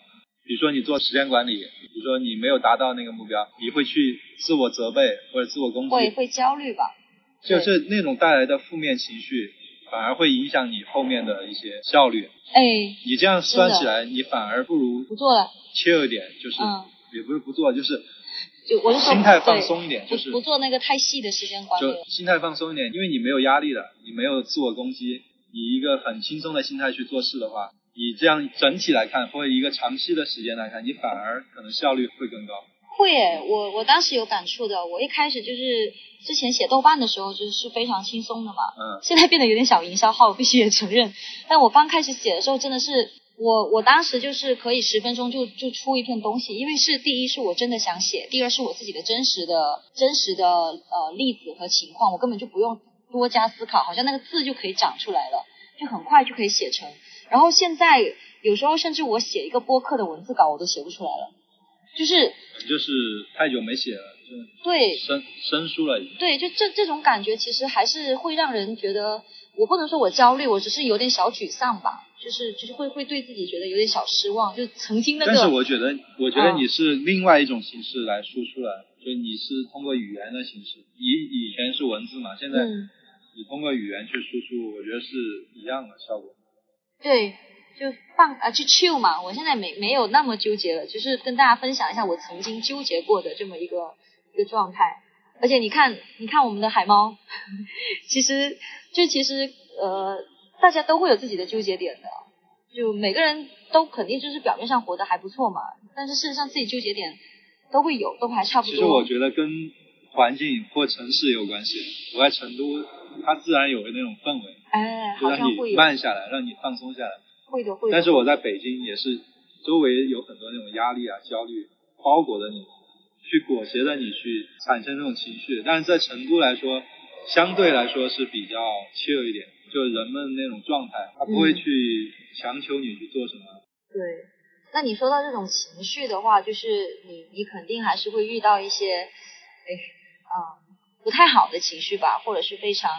比如说你做时间管理，比如说你没有达到那个目标，你会去自我责备或者自我攻击，会会焦虑吧？就是那种带来的负面情绪，反而会影响你后面的一些效率。哎，你这样算起来，你反而不如不做了，切一点，就是、嗯也不是不做，就是就我就说心态放松一点，就是不做那个太细的时间管理。就心态放松一点，因为你没有压力了，你没有自我攻击，以一个很轻松的心态去做事的话，你这样整体来看，或者一个长期的时间来看，你反而可能效率会更高。会诶，我我当时有感触的。我一开始就是之前写豆瓣的时候，就是非常轻松的嘛。嗯现在变得有点小营销号，我必须也承认。但我刚开始写的时候，真的是我我当时就是可以十分钟就就出一篇东西，因为是第一是我真的想写，第二是我自己的真实的真实的呃例子和情况，我根本就不用多加思考，好像那个字就可以长出来了，就很快就可以写成。然后现在有时候甚至我写一个播客的文字稿我都写不出来了。就是就是太久没写了，就对生生疏了已经。对，就这这种感觉，其实还是会让人觉得，我不能说我焦虑，我只是有点小沮丧吧，就是就是会会对自己觉得有点小失望，就曾经那个。但是我觉得，我觉得嗯你是另外一种形式来输出来，就你是通过语言的形式，以以前是文字嘛，现在嗯，你通过语言去输出，我觉得是一样的效果。对，就放啊，去 chill 嘛。我现在没没有那么纠结了，就是跟大家分享一下我曾经纠结过的这么一个一个状态。而且你看，你看我们的海猫，其实就其实呃，大家都会有自己的纠结点的，就每个人都肯定就是表面上活得还不错嘛，但是事实上自己纠结点都会有，都还差不多。其实我觉得跟环境或城市有关系。我在成都，它自然有那种氛围，哎，就让你好像会，慢下来，让你放松下来。会的会的。但是我在北京也是，周围有很多那种压力啊、焦虑包裹着你，去裹挟着你去产生这种情绪。但是在成都来说，相对来说是比较 chill 一点，就人们那种状态，他不会嗯去强求你去做什么。对，那你说到这种情绪的话，就是你你肯定还是会遇到一些，哎啊、不太好的情绪吧，或者是非常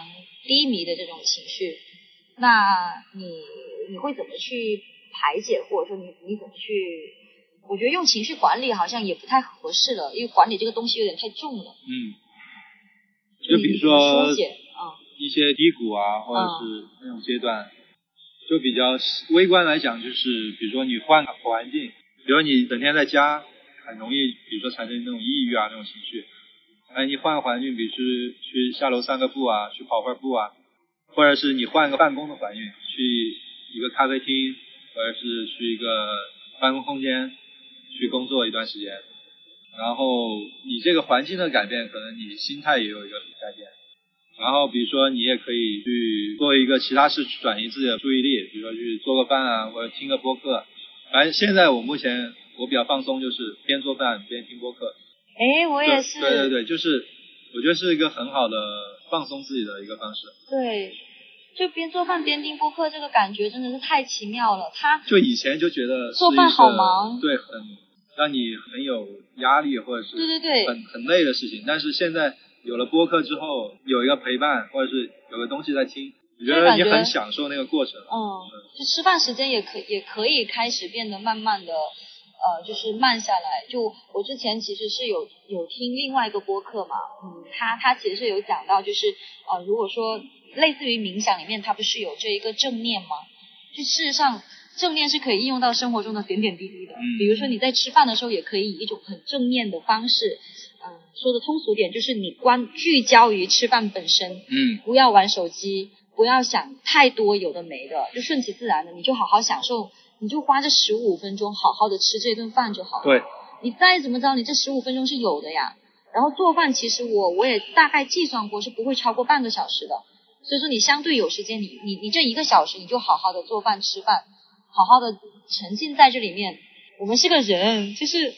低迷的这种情绪。那你你会怎么去排解，或者说你你怎么去？我觉得用情绪管理好像也不太合适了，因为管理这个东西有点太重了。嗯，就比如说一些低谷啊，或者是那种阶段，就比较微观来讲，就是比如说你换个环境，比如你整天在家，很容易，比如说产生那种抑郁啊那种情绪。哎，你换个环境，比如去去下楼散个步啊，去跑会儿步啊，或者是你换个办公的环境，去一个咖啡厅，或者是去一个办公空间去工作一段时间。然后你这个环境的改变，可能你心态也有一个改变。然后比如说你也可以去做一个其他事去转移自己的注意力，比如说去做个饭啊，或者听个播客。反正现在我目前我比较放松，就是边做饭边听播客。哎，我也是，对对对，就是我觉得是一个很好的放松自己的一个方式。对就边做饭边听播客，这个感觉真的是太奇妙了。他就以前就觉得做饭好忙对，很让你很有压力或者是对对对很很累的事情。但是现在有了播客之后，有一个陪伴或者是有个东西在听，我觉得你很享受那个过程。嗯，就吃饭时间也可也可以开始变得慢慢的，呃，就是慢下来。就我之前其实是有有听另外一个播客嘛，嗯，他他其实是有讲到，就是呃，如果说类似于冥想里面，它不是有这一个正念吗？就事实上。正念是可以应用到生活中的点点滴滴的，嗯比如说你在吃饭的时候，也可以以一种很正念的方式，嗯、说的通俗点，就是你关聚焦于吃饭本身，嗯，不要玩手机，不要想太多有的没的，就顺其自然的，你就好好享受，你就花这十五分钟好好的吃这顿饭就好了。对，你再怎么着，你这十五分钟是有的呀。然后做饭，其实我我也大概计算过，是不会超过半个小时的。所以说你相对有时间，你你你这一个小时你就好好的做饭吃饭，好好的沉浸在这里面。我们是个人，就是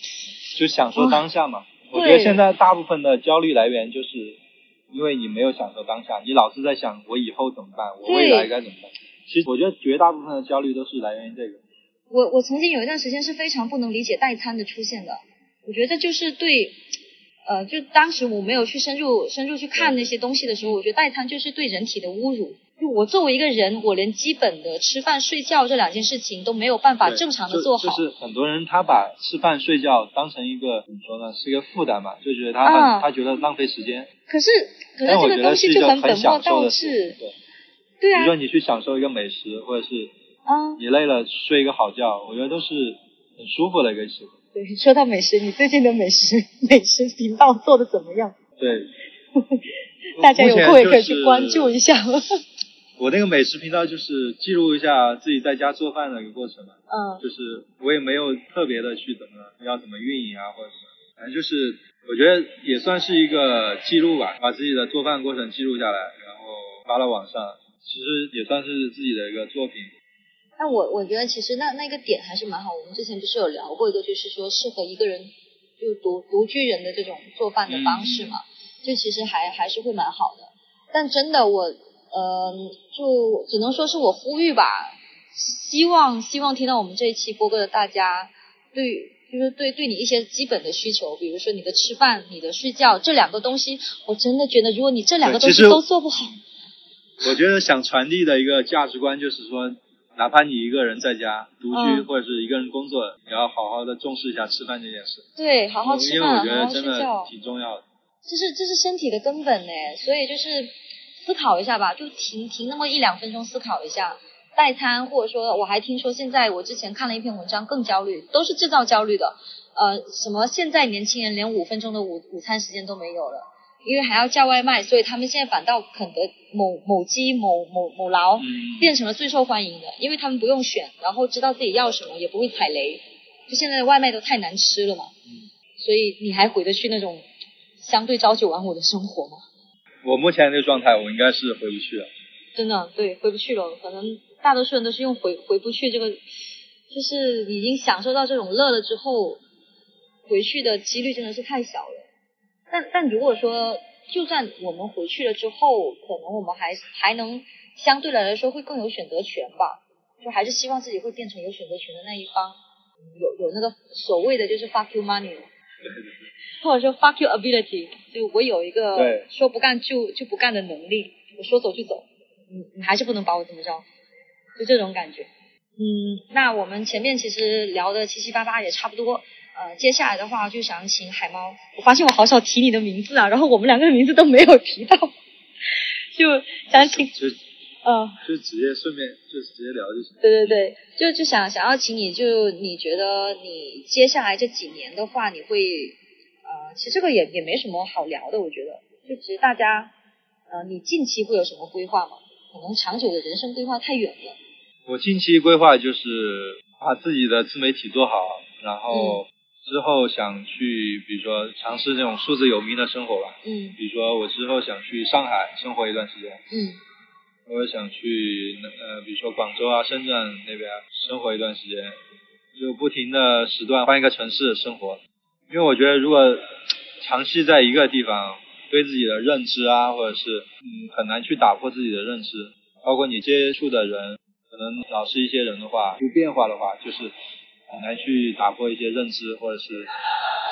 就享受当下嘛。我觉得现在大部分的焦虑来源就是因为你没有享受当下，你老是在想我以后怎么办，我未来该怎么办。其实我觉得绝大部分的焦虑都是来源于这个。我我曾经有一段时间是非常不能理解代餐的出现的，我觉得就是对，呃，就当时我没有去深入深入去看那些东西的时候，我觉得代餐就是对人体的侮辱。就我作为一个人，我连基本的吃饭睡觉这两件事情都没有办法正常的做好。就是很多人他把吃饭睡觉当成一个怎么说呢，是一个负担嘛，就觉得他、啊他觉得浪费时间。可是可是这个东西就很本末倒置，对，对啊比如，说你去享受一个美食，或者是啊，你累了睡一个好觉，我觉得都是很舒服的一个事。对，说到美食，你最近的美食 美食频道做的怎么样？对，大家有空也可以去关注一下。我那个美食频道就是记录一下自己在家做饭的一个过程嘛，嗯就是我也没有特别的去怎么要怎么运营啊或者什么，反正就是我觉得也算是一个记录吧，把自己的做饭过程记录下来，然后发到网上，其实也算是自己的一个作品。那我我觉得其实那那个点还是蛮好。我们之前不是有聊过一个，就是说适合一个人就独独居人的这种做饭的方式嘛，就其实还还是会蛮好的。但真的我呃，就只能说是我呼吁吧，希望希望听到我们这一期播客的大家，对就是对对你一些基本的需求，比如说你的吃饭、你的睡觉这两个东西，我真的觉得，如果你这两个东西都做不好，我觉得想传递的一个价值观就是说，哪怕你一个人在家独居或者是一个人工作，也要好好的重视一下吃饭这件事。对，好好吃饭，好好睡觉，挺重要的。这是这是身体的根本呢，所以就是思考一下吧，就停停那么一两分钟思考一下。代餐，或者说我还听说现在我之前看了一篇文章更焦虑，都是制造焦虑的。呃，什么现在年轻人连五分钟的午午餐时间都没有了，因为还要叫外卖，所以他们现在反倒肯德、某某鸡、某某某劳变成了最受欢迎的，因为他们不用选，然后知道自己要什么，也不会踩雷。就现在的外卖都太难吃了嘛，所以你还回得去那种相对朝九晚五的生活吗？我目前这个状态，我应该是回不去了。真的，对，回不去了，可能。大多数人都是用回回不去这个，就是已经享受到这种乐了之后，回去的几率真的是太小了。但但如果说，就算我们回去了之后，可能我们还还能相对来说会更有选择权吧。就还是希望自己会变成有选择权的那一方，有有那个所谓的就是 fuck you money，或者说 fuck you ability，就我有一个说不干就就不干的能力，我说走就走，你你还是不能把我怎么着。就这种感觉，嗯，那我们前面其实聊的七七八八也差不多，呃，接下来的话就想请海猫，我发现我好少提你的名字啊，然后我们两个人名字都没有提到，就想请，就，嗯，就直接顺便就直接聊就行。对对对，就就想想要请你，就你觉得你接下来这几年的话，你会，呃，其实这个也也没什么好聊的，我觉得，就其实大家，呃，你近期会有什么规划吗？可能长久的人生规划太远了。我近期规划就是把自己的自媒体做好，然后之后想去，比如说尝试那种数字有名的生活吧。嗯。比如说我之后想去上海生活一段时间。嗯。我也想去呃，比如说广州啊、深圳那边生活一段时间，就不停的时段换一个城市生活。因为我觉得如果长期在一个地方，对自己的认知啊，或者是嗯，很难去打破自己的认知，包括你接触的人。可能老是一些人的话，不变化的话，就是很难去打破一些认知，或者是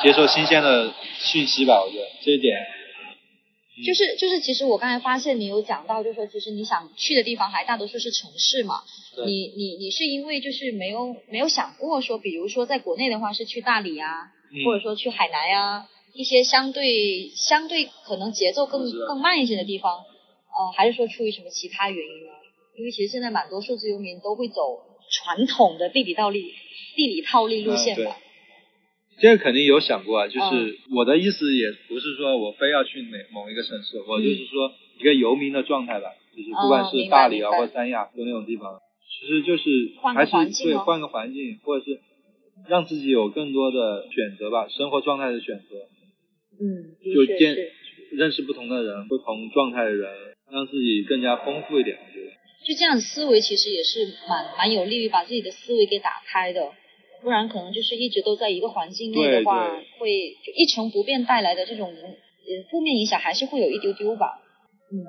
接受新鲜的讯息吧。我觉得这一点，就是就是，其实我刚才发现你有讲到，就是说，其实你想去的地方还大多数是城市嘛。你你你是因为就是没有没有想过说，比如说在国内的话是去大理啊，或者说去海南呀，一些相对相对可能节奏更更慢一些的地方，呃，还是说出于什么其他原因呢？因为其实现在蛮多数字游民都会走传统的地理道理、地理套利路线吧。这个肯定有想过啊，就是我的意思也不是说我非要去哪某一个城市，我就是说一个游民的状态吧，就是不管是大理啊或三亚就那种地方，其实就是还是对换个环境，或者是让自己有更多的选择吧，生活状态的选择。嗯，就见认识不同的人，不同状态的人，让自己更加丰富一点，我觉得。就这样的思维其实也是蛮蛮有利于把自己的思维给打开的，不然可能就是一直都在一个环境内的话，会就一成不变带来的这种呃负面影响还是会有一丢丢吧。嗯，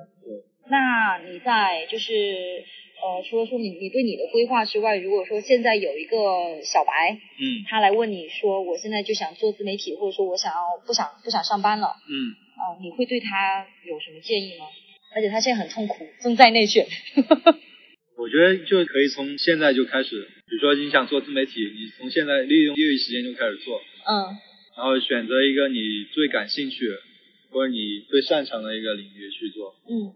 那你在就是呃除了说你你对你的规划之外，如果说现在有一个小白，嗯，他来问你说我现在就想做自媒体，或者说我想要不想不想上班了，嗯，啊，你会对他有什么建议吗？而且他现在很痛苦，正在内卷。我觉得就可以从现在就开始，比如说你想做自媒体，你从现在利用业余时间就开始做。嗯。然后选择一个你最感兴趣或者你最擅长的一个领域去做。嗯。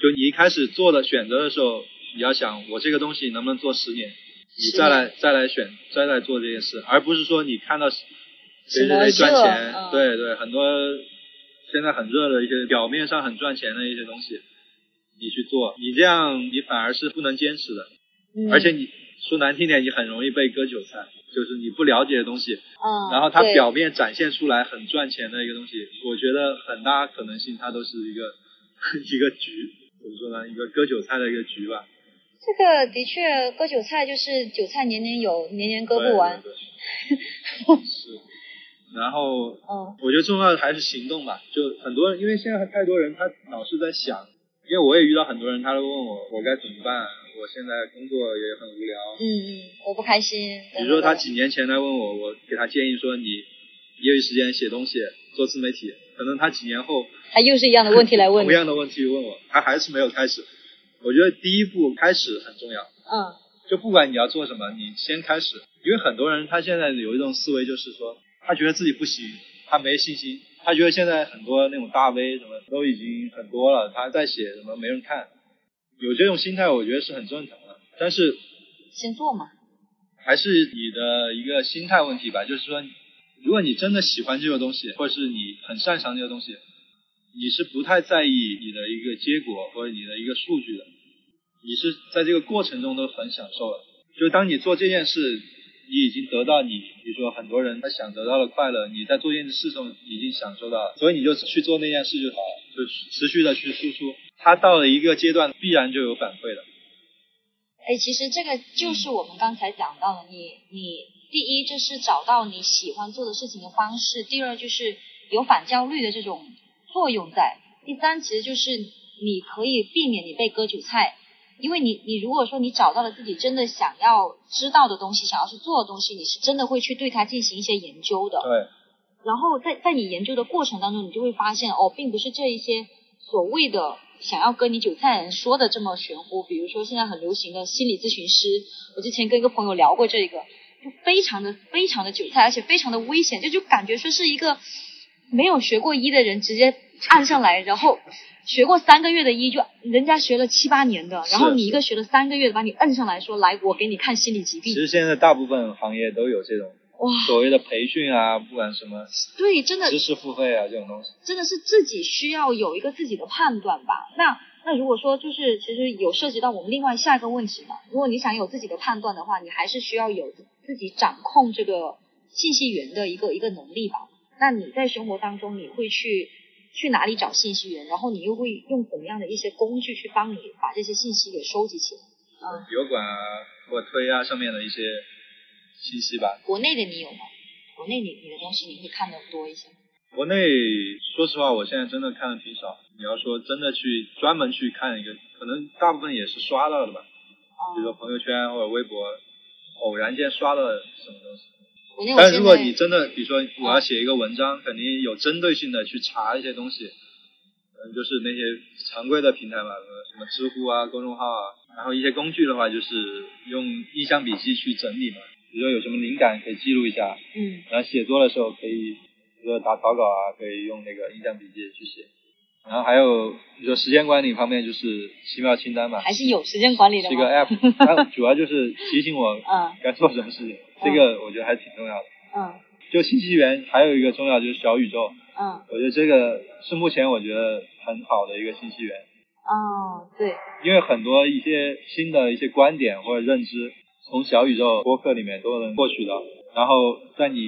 就你一开始做的选择的时候，你要想我这个东西能不能做十年，你再来再来选再来做这件事，而不是说你看到谁谁谁赚钱，对对，很多。现在很热的一些表面上很赚钱的一些东西，你去做，你这样你反而是不能坚持的，而且你说难听点，你很容易被割韭菜，就是你不了解的东西，然后它表面展现出来很赚钱的一个东西，我觉得很大可能性它都是一个 一个局，怎么说呢？一个割韭菜的一个局吧。这个的确割韭菜就是韭菜年年有，年年割不完。是。然后，嗯，我觉得重要的还是行动吧。就很多人，因为现在太多人，他老是在想，因为我也遇到很多人，他都问我我该怎么办，我现在工作也很无聊。嗯嗯，我不开心。比如说他几年前来问我，我给他建议说你业余时间写东西，做自媒体，可能他几年后他又是一样的问题来问同样的问题问我，他还是没有开始。我觉得第一步开始很重要。嗯。就不管你要做什么，你先开始。因为很多人他现在有一种思维，就是说他觉得自己不行，他没信心，他觉得现在很多那种大 V 什么都已经很多了，他在写什么没人看，有这种心态，我觉得是很正常的。但是先做嘛，还是你的一个心态问题吧。就是说，如果你真的喜欢这个东西，或者是你很擅长这个东西，你是不太在意你的一个结果或者你的一个数据的。你是在这个过程中都很享受的，就是当你做这件事，你已经得到你，比如说很多人他想得到的快乐，你在做这件事中已经享受到了，所以你就去做那件事就好了，就持续的去输出，它到了一个阶段必然就有反馈了。哎，其实这个就是我们刚才讲到的，你你第一就是找到你喜欢做的事情的方式，第二就是有反焦虑的这种作用在，第三其实就是你可以避免你被割韭菜。因为你，你如果说你找到了自己真的想要知道的东西，想要去做的东西，你是真的会去对它进行一些研究的。对。然后在在你研究的过程当中，你就会发现，哦，并不是这一些所谓的想要割你韭菜的人说的这么玄乎。比如说现在很流行的心理咨询师，我之前跟一个朋友聊过这个，就非常的非常的韭菜，而且非常的危险，就就感觉说是一个没有学过医的人直接 按上来，然后。学过三个月的医，就人家学了七八年的，然后你一个学了三个月的，把你摁上来说，来，我给你看心理疾病。其实现在大部分行业都有这种哇所谓的培训啊，不管什么对，真的知识付费啊这种东西，真的是自己需要有一个自己的判断吧。那那如果说就是其实有涉及到我们另外下一个问题嘛，如果你想有自己的判断的话，你还是需要有自己掌控这个信息源的一个一个能力吧。那你在生活当中你会去。去哪里找信息源？然后你又会用怎么样的一些工具去帮你把这些信息给收集起来？啊，油管啊，或推啊上面的一些信息吧。国内的你有吗？国内你你的东西你会看的多一些？国内说实话，我现在真的看的挺少。你要说真的去专门去看一个，可能大部分也是刷到的吧。比如说朋友圈或者微博，偶然间刷到什么东西。但如果你真的，比如说我要写一个文章，肯定有针对性的去查一些东西，嗯，就是那些常规的平台嘛，什么知乎啊、公众号啊，然后一些工具的话，就是用印象笔记去整理嘛，比如说有什么灵感可以记录一下，嗯，然后写作的时候可以，比如说打草稿啊，可以用那个印象笔记去写，然后还有比如说时间管理方面，就是奇妙清单嘛，还是有时间管理的，是一个 app，它 主要就是提醒我，嗯，该做什么事情。这个我觉得还挺重要的。嗯。就信息源还有一个重要就是小宇宙。嗯。我觉得这个是目前我觉得很好的一个信息源。哦，对。因为很多一些新的一些观点或者认知，从小宇宙播客里面都能获取到，然后在你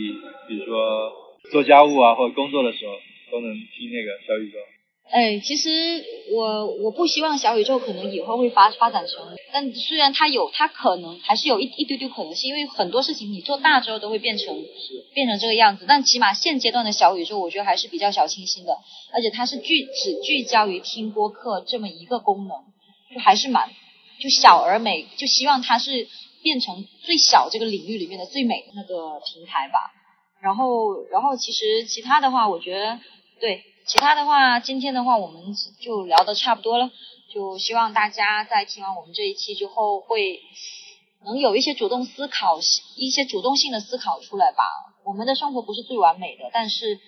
比如说做家务啊或者工作的时候，都能听那个小宇宙。哎，其实我我不希望小宇宙可能以后会发发展成，但虽然它有，它可能还是有一一丢丢可能性，因为很多事情你做大之后都会变成变成这个样子。但起码现阶段的小宇宙，我觉得还是比较小清新的，而且它是聚只聚焦于听播客这么一个功能，就还是蛮就小而美，就希望它是变成最小这个领域里面的最美的那个平台吧。然后然后其实其他的话，我觉得对。其他的话，今天的话我们就聊的差不多了，就希望大家在听完我们这一期之后，会能有一些主动思考，一些主动性的思考出来吧。我们的生活不是最完美的，但是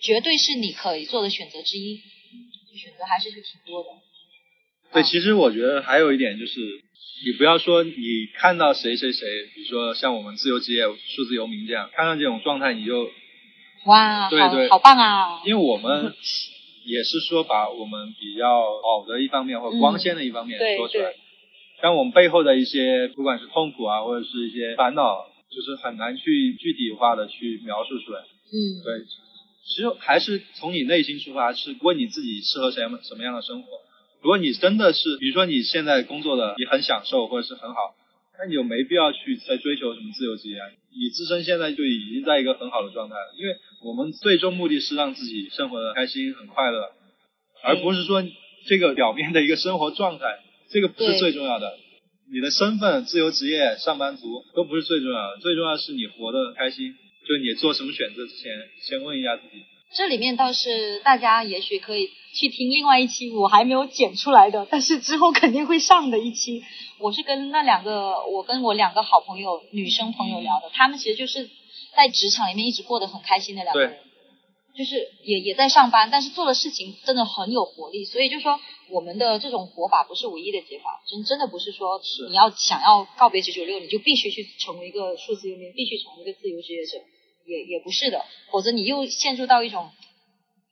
绝对是你可以做的选择之一，选择还是是挺多的。对，其实我觉得还有一点就是，你不要说你看到谁谁谁，比如说像我们自由职业、数字游民这样，看到这种状态你就。哇，对对，好棒啊！因为我们也是说把我们比较好的一方面或者光鲜的一方面说出来，但我们背后的一些不管是痛苦啊或者是一些烦恼，就是很难去具体化的去描述出来。嗯，对，其实还是从你内心出发，是问你自己适合什么什么样的生活。如果你真的是，比如说你现在工作的你很享受或者是很好。那你就没必要去再追求什么自由职业，你自身现在就已经在一个很好的状态了。因为我们最终目的是让自己生活的开心、很快乐，而不是说这个表面的一个生活状态，这个不是最重要的。你的身份、自由职业、上班族都不是最重要的，最重要的是你活得开心。就你做什么选择之前，先问一下自己。这里面倒是大家也许可以去听另外一期我还没有剪出来的，但是之后肯定会上的一期。我是跟那两个，我跟我两个好朋友女生朋友聊的，她们其实就是在职场里面一直过得很开心的两个人，就是也也在上班，但是做的事情真的很有活力。所以就说我们的这种活法不是唯一的解法，真真的不是说你要想要告别九九六，你就必须去成为一个数字游民，必须成为一个自由职业者。也也不是的，否则你又陷入到一种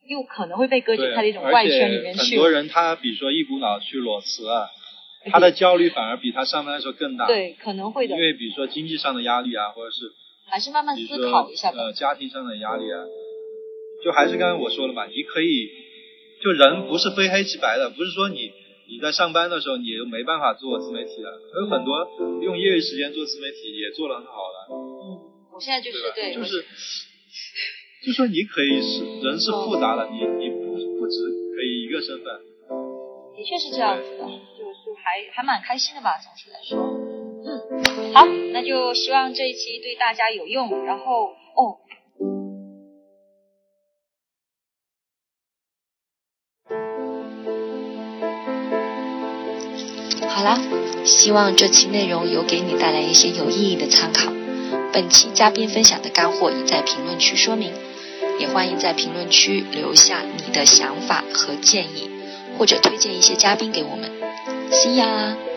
又可能会被割对，解开的一种外圈里面去很多人他比如说一股脑去裸辞啊，他的焦虑反而比他上班的时候更大。，对，可能会的因，为比如说经济上的压力啊，或者是还是慢慢思考一下吧。呃家庭上的压力啊，就还是刚才我说的嘛，你可以，就人不是非黑即白的，不是说你你在上班的时候你就没办法做自媒体了，有很多用业余时间做自媒体也做得很好的，嗯，我现在就是？对，就是，就说你可以是人是复杂的，你你不不只可以一个身份，的确是这样子的，就是还还蛮开心的吧，总体来说。嗯，好，那就希望这一期对大家有用。然后哦，好啦，希望这期内容有给你带来一些有意义的参考。本期嘉宾分享的干货已在评论区说明，也欢迎在评论区留下你的想法和建议，或者推荐一些嘉宾给我们。See ya。